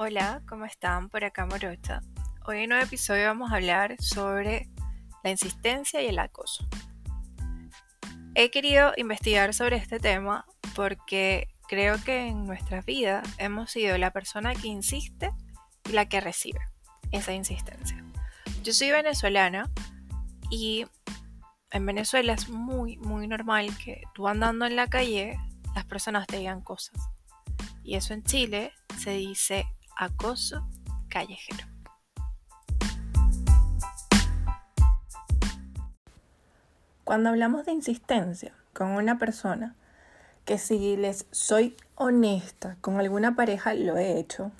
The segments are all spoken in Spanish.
Hola, ¿cómo están? Por acá Morocha. Hoy en un nuevo episodio vamos a hablar sobre la insistencia y el acoso. He querido investigar sobre este tema porque creo que en nuestras vidas hemos sido la persona que insiste y la que recibe esa insistencia. Yo soy venezolana y en Venezuela es muy, muy normal que tú andando en la calle las personas te digan cosas. Y eso en Chile se dice acoso callejero. Cuando hablamos de insistencia con una persona, que si les soy honesta, con alguna pareja lo he hecho,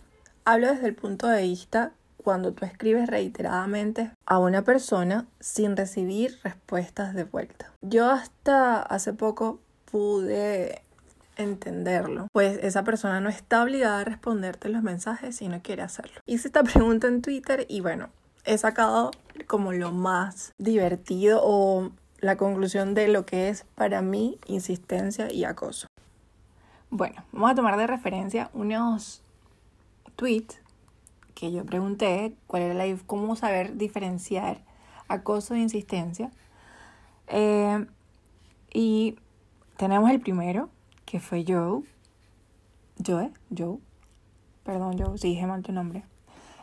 hablo desde el punto de vista cuando tú escribes reiteradamente a una persona sin recibir respuestas de vuelta. Yo hasta hace poco pude entenderlo, pues esa persona no está obligada a responderte los mensajes si no quiere hacerlo. Hice esta pregunta en Twitter y bueno, he sacado como lo más divertido o la conclusión de lo que es para mí insistencia y acoso. Bueno, vamos a tomar de referencia unos tweets que yo pregunté cuál era la, cómo saber diferenciar acoso e insistencia. Eh, y tenemos el primero, que fue Joe. Joe, Joe. Perdón, Joe, si dije mal tu nombre.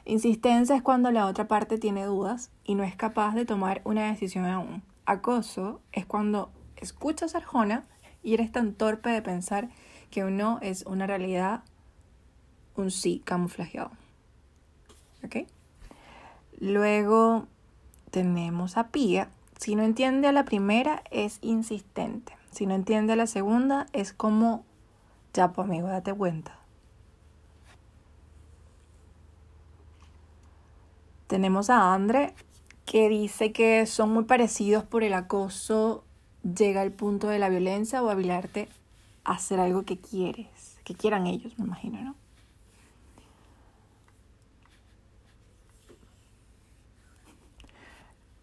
Insistencia es cuando la otra parte tiene dudas y no es capaz de tomar una decisión aún. Acoso es cuando escuchas a Arjona y eres tan torpe de pensar que un no es una realidad, un sí camuflajeado. ¿Ok? Luego tenemos a Pía. Si no entiende a la primera, es insistente. Si no entiende la segunda, es como, ya pues amigo, date cuenta. Tenemos a Andre, que dice que son muy parecidos por el acoso, llega al punto de la violencia o hablarte a hacer algo que quieres, que quieran ellos, me imagino, ¿no?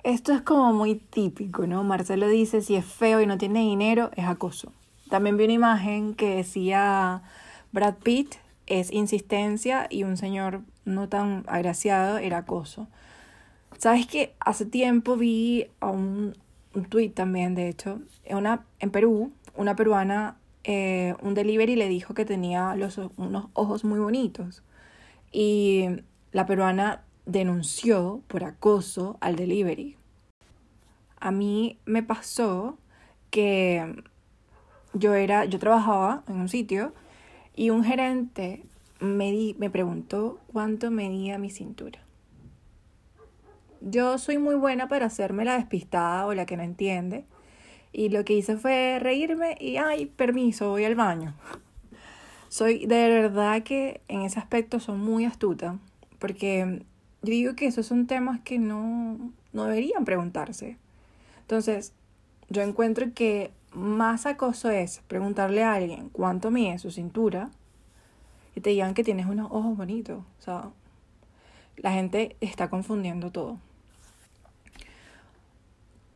Esto es como muy típico, ¿no? Marcelo dice, si es feo y no tiene dinero, es acoso. También vi una imagen que decía Brad Pitt es insistencia y un señor no tan agraciado era acoso. ¿Sabes que Hace tiempo vi a un, un tweet también, de hecho, una, en Perú, una peruana, eh, un delivery le dijo que tenía los, unos ojos muy bonitos. Y la peruana denunció por acoso al delivery. A mí me pasó que yo era, yo trabajaba en un sitio y un gerente me, me preguntó cuánto medía mi cintura. Yo soy muy buena para hacerme la despistada o la que no entiende. Y lo que hice fue reírme y, ay, permiso, voy al baño. Soy de verdad que en ese aspecto soy muy astuta. Porque yo digo que esos son temas que no, no deberían preguntarse. Entonces, yo encuentro que más acoso es preguntarle a alguien cuánto mide su cintura y te digan que tienes unos ojos bonitos. O sea, la gente está confundiendo todo.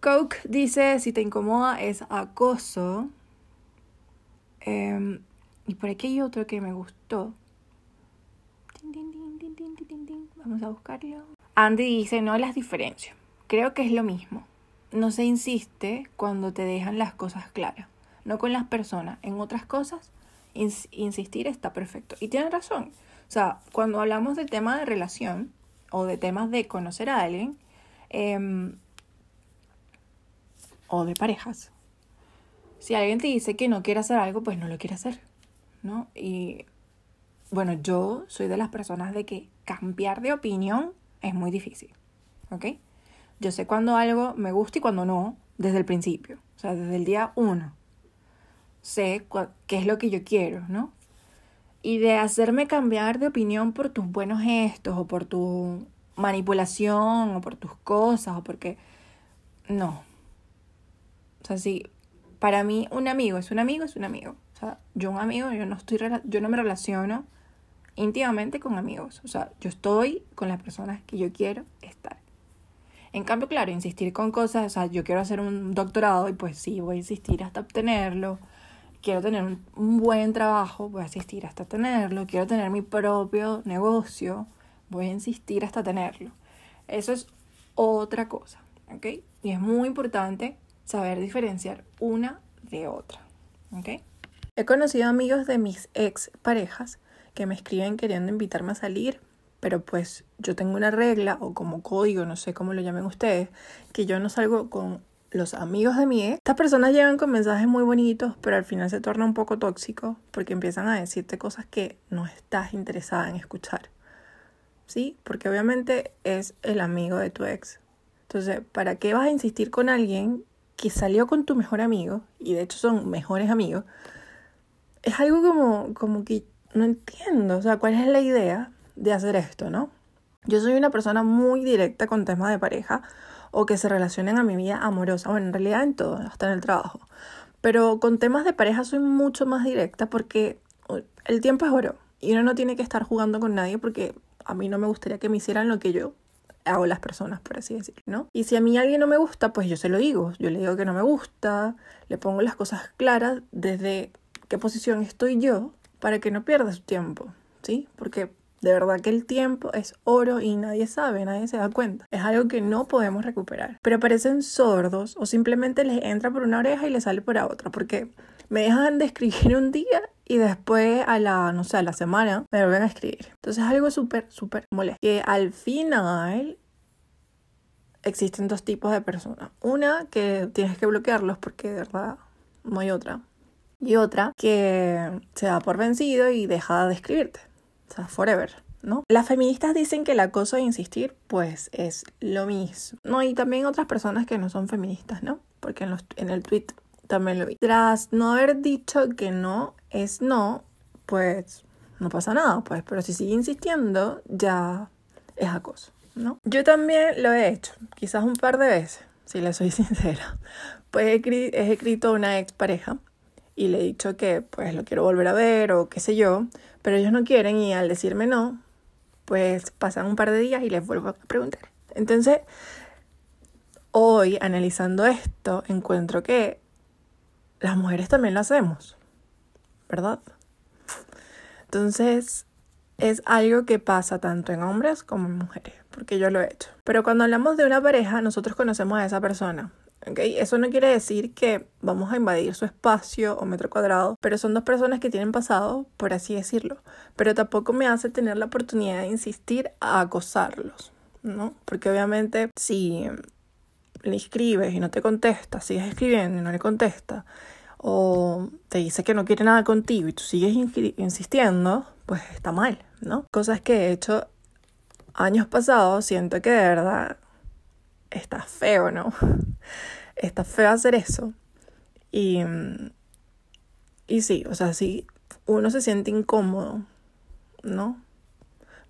Coke dice, si te incomoda es acoso. Em, y por aquí hay otro que me gustó. Vamos a buscarlo. Andy dice, no las diferencio. Creo que es lo mismo. No se insiste cuando te dejan las cosas claras. No con las personas. En otras cosas, insistir está perfecto. Y tiene razón. O sea, cuando hablamos del tema de relación o de temas de conocer a alguien em, o de parejas, si alguien te dice que no quiere hacer algo, pues no lo quiere hacer. ¿No? Y bueno, yo soy de las personas de que cambiar de opinión es muy difícil. ¿Ok? Yo sé cuando algo me gusta y cuando no, desde el principio. O sea, desde el día uno. Sé qué es lo que yo quiero, ¿no? Y de hacerme cambiar de opinión por tus buenos gestos o por tu manipulación o por tus cosas o porque... No. O sea, si para mí un amigo es un amigo, es un amigo. O sea, yo un amigo, yo no estoy, yo no me relaciono íntimamente con amigos. O sea, yo estoy con las personas que yo quiero estar. En cambio, claro, insistir con cosas, o sea, yo quiero hacer un doctorado y pues sí, voy a insistir hasta obtenerlo. quiero tener un, buen trabajo, voy a insistir hasta tenerlo, quiero tener mi propio negocio, voy a insistir hasta tenerlo. Eso es otra cosa, ¿ok? Y es muy importante saber diferenciar una de otra, ¿ok? He conocido amigos de mis ex parejas que me escriben queriendo invitarme a salir, pero pues yo tengo una regla o como código, no sé cómo lo llamen ustedes, que yo no salgo con los amigos de mi ex, estas personas llegan con mensajes muy bonitos, pero al final se torna un poco tóxico porque empiezan a decirte cosas que no estás interesada en escuchar. ¿Sí? Porque obviamente es el amigo de tu ex. Entonces, ¿para qué vas a insistir con alguien que salió con tu mejor amigo y de hecho son mejores amigos? Es algo como, como que no entiendo, o sea, ¿cuál es la idea de hacer esto, no? Yo soy una persona muy directa con temas de pareja o que se relacionen a mi vida amorosa, bueno, en realidad en todo, hasta en el trabajo. Pero con temas de pareja soy mucho más directa porque el tiempo es oro y uno no tiene que estar jugando con nadie porque a mí no me gustaría que me hicieran lo que yo hago las personas, por así decirlo, ¿no? Y si a mí alguien no me gusta, pues yo se lo digo. Yo le digo que no me gusta, le pongo las cosas claras desde qué posición estoy yo para que no pierda su tiempo, ¿sí? Porque de verdad que el tiempo es oro y nadie sabe, nadie se da cuenta. Es algo que no podemos recuperar. Pero parecen sordos o simplemente les entra por una oreja y les sale por la otra. Porque me dejan de escribir un día y después a la, no sé, a la semana me vuelven a escribir. Entonces es algo súper, súper molesto. Que al final existen dos tipos de personas. Una que tienes que bloquearlos porque de verdad no hay otra. Y otra que se da por vencido y deja de escribirte. O sea, forever. ¿no? Las feministas dicen que el acoso de insistir, pues es lo mismo. No, y también otras personas que no son feministas, ¿no? Porque en, los, en el tweet también lo vi. Tras no haber dicho que no es no, pues no pasa nada, pues. Pero si sigue insistiendo, ya es acoso, ¿no? Yo también lo he hecho, quizás un par de veces, si le soy sincera. Pues he, he escrito a una expareja y le he dicho que pues lo quiero volver a ver o qué sé yo, pero ellos no quieren y al decirme no, pues pasan un par de días y les vuelvo a preguntar. Entonces, hoy analizando esto, encuentro que las mujeres también lo hacemos, ¿verdad? Entonces, es algo que pasa tanto en hombres como en mujeres, porque yo lo he hecho. Pero cuando hablamos de una pareja, nosotros conocemos a esa persona. Eso no quiere decir que vamos a invadir su espacio o metro cuadrado, pero son dos personas que tienen pasado, por así decirlo. Pero tampoco me hace tener la oportunidad de insistir a acosarlos, ¿no? Porque obviamente si le escribes y no te contesta, sigues escribiendo y no le contesta, o te dice que no quiere nada contigo y tú sigues insistiendo, pues está mal, ¿no? Cosas que he hecho años pasados, siento que de verdad está feo, ¿no? Está feo hacer eso. Y, y sí, o sea, si uno se siente incómodo, ¿no?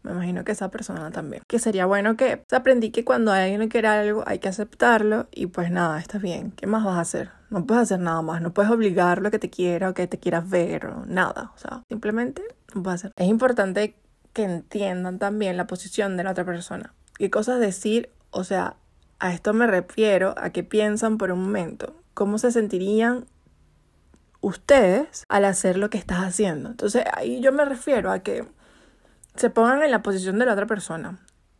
Me imagino que esa persona también. Que sería bueno que aprendí que cuando alguien no quiere algo hay que aceptarlo y pues nada, está bien. ¿Qué más vas a hacer? No puedes hacer nada más. No puedes obligarlo a que te quiera o que te quieras ver o nada. O sea, simplemente no puedes hacer. Es importante que entiendan también la posición de la otra persona. ¿Qué cosas decir? O sea, a esto me refiero a que piensan por un momento cómo se sentirían ustedes al hacer lo que estás haciendo. Entonces ahí yo me refiero a que se pongan en la posición de la otra persona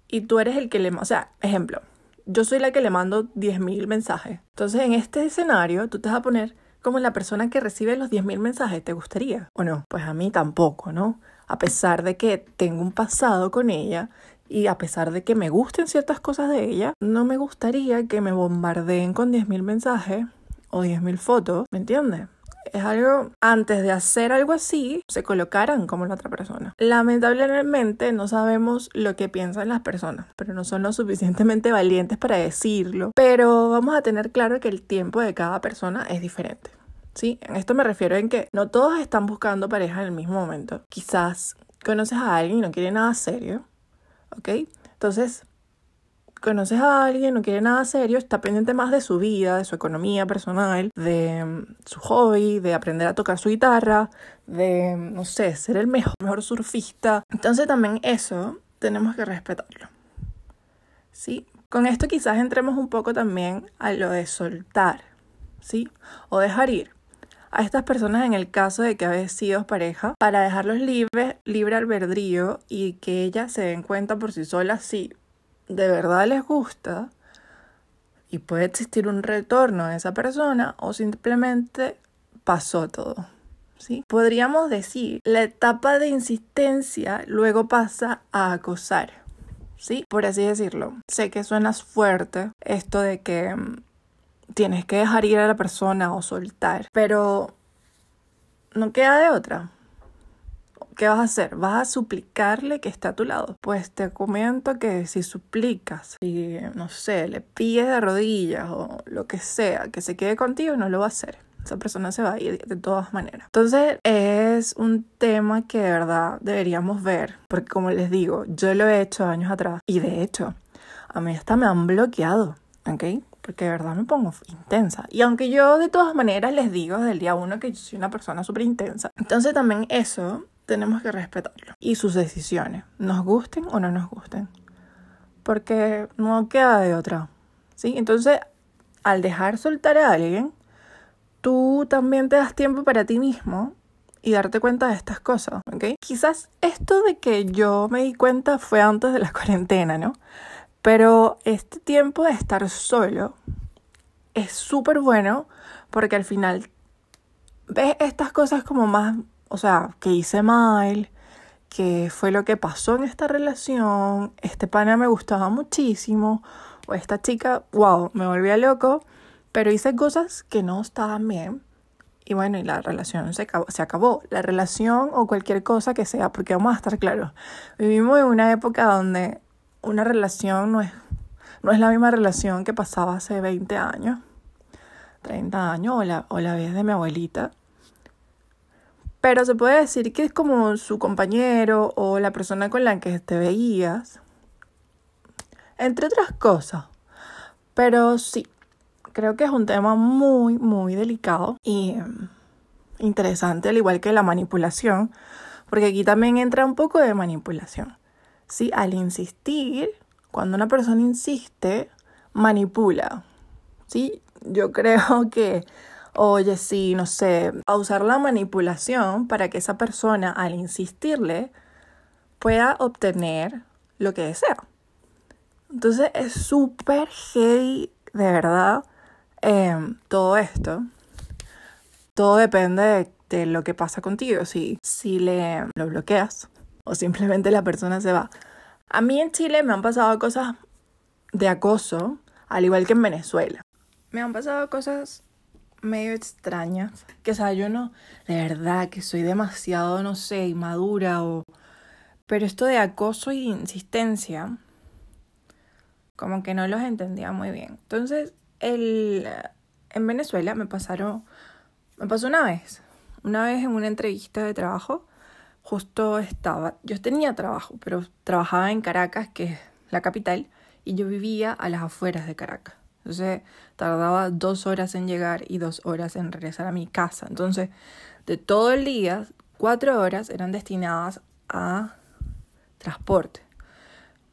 y tú eres el que le... O sea, ejemplo, yo soy la que le mando 10.000 mensajes. Entonces en este escenario tú te vas a poner como la persona que recibe los 10.000 mensajes. ¿Te gustaría o no? Pues a mí tampoco, ¿no? A pesar de que tengo un pasado con ella y a pesar de que me gusten ciertas cosas de ella, no me gustaría que me bombardeen con 10.000 mensajes o 10.000 fotos, ¿me entiendes? Es algo, antes de hacer algo así, se colocaran como la otra persona. Lamentablemente no sabemos lo que piensan las personas, pero no son lo suficientemente valientes para decirlo. Pero vamos a tener claro que el tiempo de cada persona es diferente. ¿Sí? En esto me refiero en que no todos están buscando pareja en el mismo momento. Quizás conoces a alguien y no quiere nada serio ¿ok? Entonces, conoces a alguien, no quiere nada serio, está pendiente más de su vida, de su economía personal, de mm, su hobby, de aprender a tocar su guitarra, de, mm, no sé, ser el mejor, mejor surfista. Entonces también eso tenemos que respetarlo. ¿Sí? Con esto quizás entremos un poco también a lo de soltar, ¿sí? O dejar ir. A estas personas en el caso de que habéis sido pareja para dejarlos libres, libre albedrío y que ellas se den cuenta por sí solas si de verdad les gusta y puede existir un retorno de esa persona o simplemente pasó todo. ¿Sí? Podríamos decir, la etapa de insistencia luego pasa a acosar, ¿sí? Por así decirlo. Sé que suena fuerte esto de que mm, tienes que dejar ir a la persona o soltar, pero no queda de otra. ¿Qué vas a hacer? ¿Vas a suplicarle que esté a tu lado? Pues te comento que si suplicas, si, no sé, le pides de rodillas o lo que sea, que se quede contigo, no lo va a hacer. Esa persona se va a ir de todas maneras. Entonces es un tema que de verdad deberíamos ver, porque como les digo, yo lo he hecho años atrás y de hecho, a mí hasta me han bloqueado, ¿ok? Porque de verdad me pongo intensa. Y aunque yo de todas maneras les digo desde el día uno que yo soy una persona súper intensa, entonces también eso tenemos que respetarlo. Y sus decisiones, nos gusten o no nos gusten. Porque no queda de otra. ¿Sí? Entonces, al dejar soltar a alguien, tú también te das tiempo para ti mismo y darte cuenta de estas cosas, ¿ok? Quizás esto de que yo me di cuenta fue antes de la cuarentena, ¿no? Pero este tiempo de estar solo es súper bueno porque al final ves estas cosas como más, o sea, que hice mal, que fue lo que pasó en esta relación, este pana me gustaba muchísimo, o esta chica, wow, me volvía loco, pero hice cosas que no estaban bien. Y bueno, y la relación se acabó, se acabó. La relación o cualquier cosa que sea, porque vamos a estar claros. Vivimos en una época donde una relación no es, no es la misma relación que pasaba hace 20 años, 30 años o la, o la vez de mi abuelita. Pero se puede decir que es como su compañero o la persona con la que te veías, entre otras cosas. Pero sí, creo que es un tema muy, muy delicado y em, interesante, al igual que la manipulación, porque aquí también entra un poco de manipulación. ¿Sí? Al insistir, cuando una persona insiste, manipula, ¿sí? Yo creo que, oye, sí, no sé, a usar la manipulación para que esa persona, al insistirle, pueda obtener lo que desea. Entonces es súper heavy, de verdad, em, todo esto. Todo depende de, de, lo que pasa contigo. Si, si le lo bloqueas, o simplemente la persona se va. A mí en Chile me han pasado cosas de acoso, al igual que en Venezuela. Me han pasado cosas medio extrañas, que o sea, yo no, de verdad que soy demasiado, no sé, inmadura o... Pero esto de acoso y insistencia, como que no los entendía muy bien. Entonces, el, en Venezuela me pasaron, me pasó una vez, una vez en una entrevista de trabajo, justo estaba, yo tenía trabajo, pero trabajaba en Caracas, que es la capital, y yo vivía a las afueras de Caracas. Entonces tardaba dos horas en llegar y dos horas en regresar a mi casa. Entonces, de todo el día, cuatro horas eran destinadas a transporte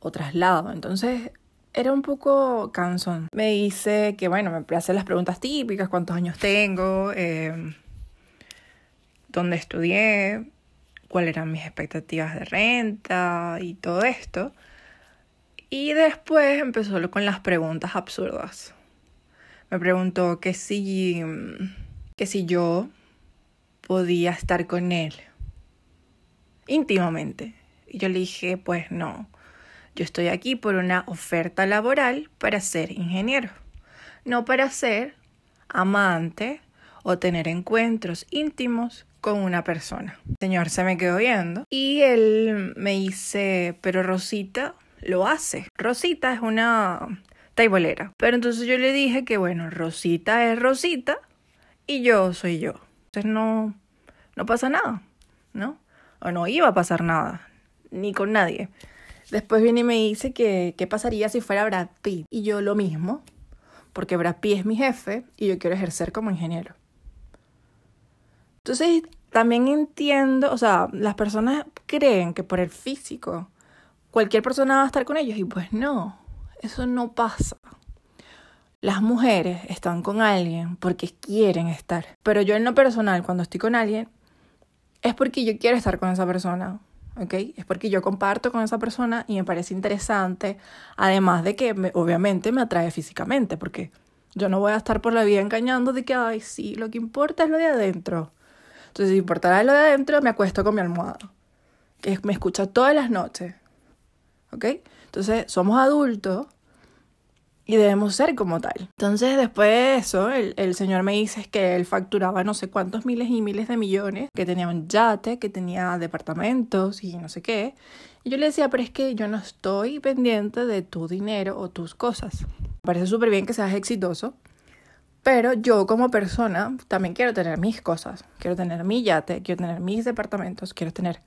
o traslado. Entonces, era un poco cansón. Me dice que, bueno, me hace las preguntas típicas, cuántos años tengo, eh, dónde estudié, cuáles eran mis expectativas de renta y todo esto. Y después empezó con las preguntas absurdas. Me preguntó que si, que si yo podía estar con él íntimamente. Y yo le dije, pues no, yo estoy aquí por una oferta laboral para ser ingeniero, no para ser amante o tener encuentros íntimos con una persona. El señor se me quedó viendo y él me dice, pero Rosita lo hace. Rosita es una taibolera. Pero entonces yo le dije que bueno, Rosita es Rosita y yo soy yo. Entonces no, no pasa nada, ¿no? O no iba a pasar nada, ni con nadie. Después viene y me dice que qué pasaría si fuera Brad Pitt. Y yo lo mismo, porque Brad Pitt es mi jefe y yo quiero ejercer como ingeniero. Entonces, también entiendo, o sea, las personas creen que por el físico cualquier persona va a estar con ellos y pues no, eso no pasa. las mujeres están con alguien porque quieren estar. Pero yo en lo personal, cuando estoy con alguien, es porque yo quiero estar con esa persona. ¿ok? Es porque yo comparto con esa persona y me parece interesante, además de que obviamente me atrae físicamente, porque yo no voy a estar por la vida engañando de que, ay, sí, lo que importa es lo de adentro. Entonces, si importará lo de adentro, me acuesto con mi almohada, que me escucha todas las noches, ¿ok? Entonces, somos adultos y debemos ser como tal. Entonces, después de eso, el, el, señor me dice que él facturaba no sé cuántos miles y miles de millones, que tenía un yate, que tenía departamentos y no sé qué. Y yo le decía, pero es que yo no estoy pendiente de tu dinero o tus cosas. Me parece súper bien que seas exitoso, pero yo como persona también quiero tener mis cosas. Quiero tener mi yate, quiero tener mis departamentos, quiero tener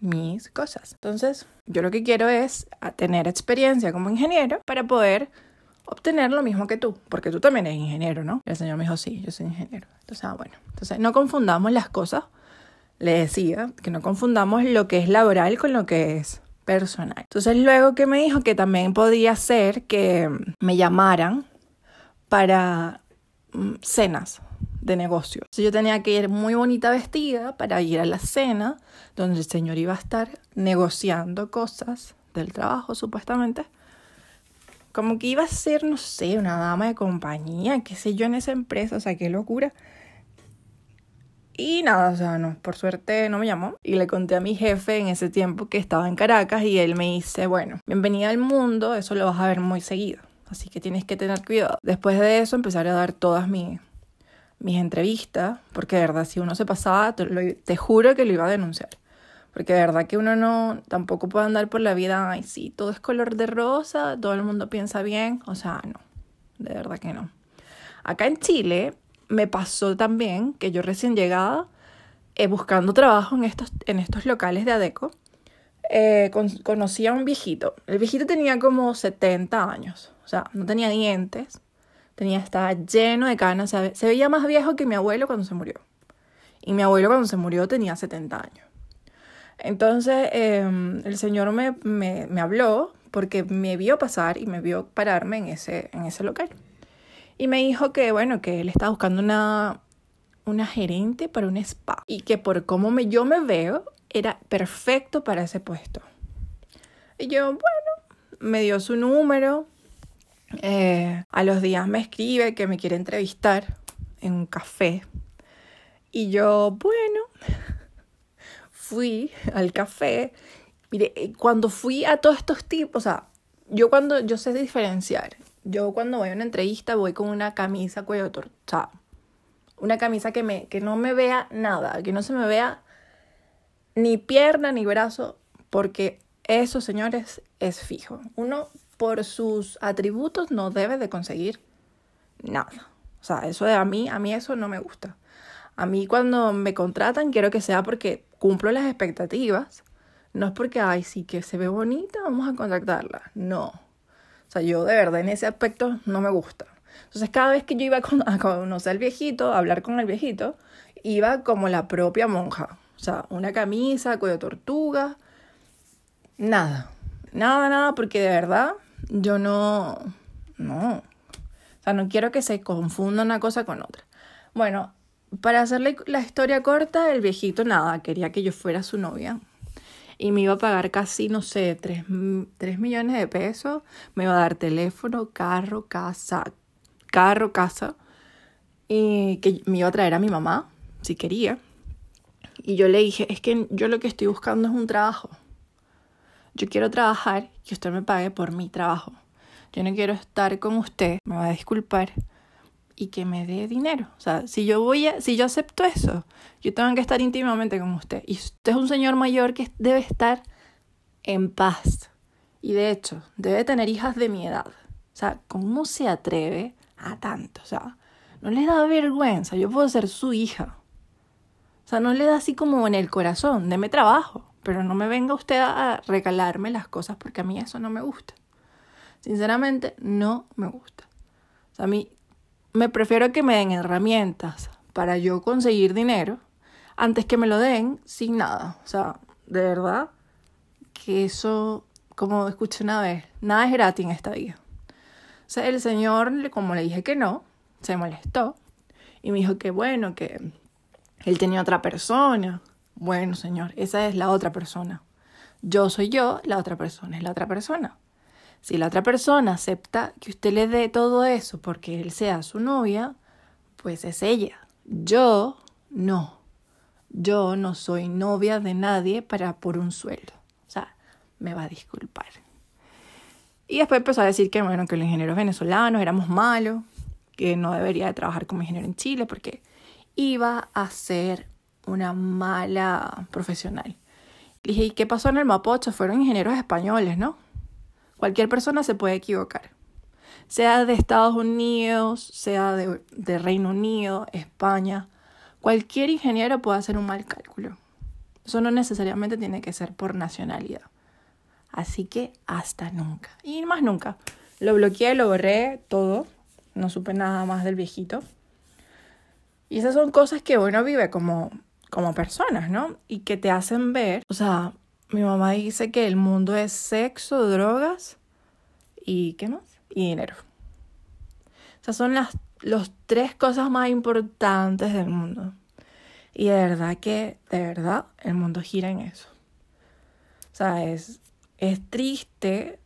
mis cosas. Entonces, yo lo que quiero es tener experiencia como ingeniero para poder obtener lo mismo que tú, porque tú también eres ingeniero, ¿no? el señor me dijo, sí, yo soy ingeniero. Entonces, ah, bueno, entonces no confundamos las cosas. Le decía que no confundamos lo que es laboral con lo que es personal. Entonces luego que me dijo que también podía ser que me llamaran para cenas de negocio. Yo tenía que ir muy bonita vestida para ir a la cena donde el señor iba a estar negociando cosas del trabajo supuestamente como que iba a ser, no sé, una dama de compañía, qué sé yo, en esa empresa, o sea, qué locura. Y nada, o sea, no, por suerte no me llamó. Y le conté a mi jefe en ese tiempo que estaba en Caracas y él me dice, bueno, bienvenida al mundo, eso lo vas a ver muy seguido. Así que tienes que tener cuidado. Después de eso empezaré a dar todas mis, mis entrevistas, porque de verdad, si uno se pasaba, te juro que lo iba a denunciar. Porque de verdad que uno no tampoco puede andar por la vida, ay, sí, todo es color de rosa, todo el mundo piensa bien. O sea, no, de verdad que no. Acá en Chile me pasó también que yo recién llegada, eh, buscando trabajo en estos, en estos locales de Adeco, eh, conocí a un viejito. El viejito tenía como 70 años, o sea, no tenía dientes, tenía, estaba lleno de canas, se veía más viejo que mi abuelo cuando se murió. Y mi abuelo cuando se murió tenía 70 años. Entonces em, el Señor me, me, me, habló porque me vio pasar y me vio pararme en ese, en ese local. Y me dijo que, bueno, que él estaba buscando una, una gerente para un spa y que por cómo me, yo me veo era perfecto para ese puesto. Y yo, bueno, me dio su número. Eh, a los días me escribe que me quiere entrevistar en un café. Y yo, bueno, fui al café, mire, eh, cuando fui a todos estos tipos, o sea, yo cuando, yo sé diferenciar, yo cuando voy a una entrevista voy con una camisa cuello torto, o sea, una camisa que, me, que no me vea nada, que no se me vea ni pierna ni brazo, porque eso, señores, es fijo. Uno por sus atributos no debe de conseguir nada. O sea, eso de a mí, a mí eso no me gusta. A mí cuando me contratan quiero que sea porque cumplo las expectativas. No es porque, ay, sí que se ve bonita, vamos a contactarla. No. O sea, yo de verdad en ese aspecto no me gusta. Entonces, cada vez que yo iba a conocer al viejito, a hablar con el viejito, iba como la propia monja. O sea, una camisa, cuello de tortuga. Nada. Nada, nada, porque de verdad yo no. No. O sea, no quiero que se confunda una cosa con otra. Bueno, para hacerle la historia corta, el viejito nada, quería que yo fuera su novia. Y me iba a pagar casi, no sé, 3, millones de pesos. Me iba a dar teléfono, carro, casa, carro, casa. Y que me iba a traer a mi mamá, si quería. Y yo le dije, es que yo lo que estoy buscando es un trabajo. Yo quiero trabajar que usted me pague por mi trabajo. Yo no quiero estar con usted, me va a disculpar, y que me dé dinero. O sea, si yo voy a, si yo acepto eso, yo tengo que estar íntimamente con usted. Y usted es un señor mayor que debe estar en paz. Y de hecho, debe tener hijas de mi edad. O sea, ¿cómo se atreve a tanto? O sea, no le da vergüenza. Yo puedo ser su hija. Sea, no le da así como en el corazón. Deme trabajo. Pero no me venga usted a regalarme las cosas porque a mí eso no me gusta. Sinceramente, no me gusta. O sea, a mí me prefiero que me den herramientas para yo conseguir dinero antes que me lo den sin nada. O sea, de verdad que eso, como escuché una vez, nada es gratis en esta vida. O sea, el señor, como le dije que no, se molestó y me dijo que bueno, que él tenía otra persona. Bueno, señor, esa es la otra persona. Yo soy yo, la otra persona es la otra persona. Si la otra persona acepta que usted le dé todo eso porque él sea su novia, pues es ella. Yo no. Yo no soy novia de nadie para por un sueldo. O sea, me va a disculpar. Y después empezó a decir que, bueno, que los ingenieros venezolanos éramos malos, que no debería de trabajar como ingeniero en Chile porque iba a ser una mala profesional. Le dije, ¿y qué pasó en el Mapocho? Fueron ingenieros españoles, ¿no? Cualquier persona se puede equivocar. Sea de Estados Unidos, sea de, de Reino Unido, España. Cualquier ingeniero puede hacer un mal cálculo. Eso no necesariamente tiene que ser por nacionalidad. Así que hasta nunca. Y más nunca. Lo bloqueé, lo borré, todo. No supe nada más del viejito. Y esas son cosas que uno vive como, como personas, ¿no? Y que te hacen ver. O sea, mi mamá dice que el mundo es sexo, drogas y ¿qué más? Y dinero. O sea, son las los tres cosas más importantes del mundo. Y de verdad que, de verdad, el mundo gira en eso. O sea, es, es triste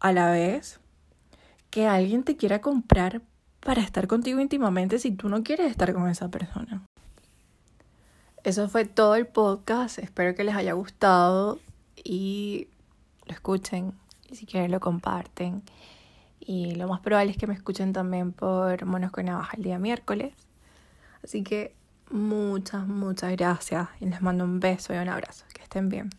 a la vez que alguien te quiera comprar para estar contigo íntimamente si tú no quieres estar con esa persona. Eso fue todo el podcast. Espero que les haya gustado y lo escuchen. Y si quieren lo comparten. Y lo más probable es que me escuchen también por Monos con Navaja el día miércoles. Así que muchas, muchas gracias. Y les mando un beso y un abrazo. Que estén bien.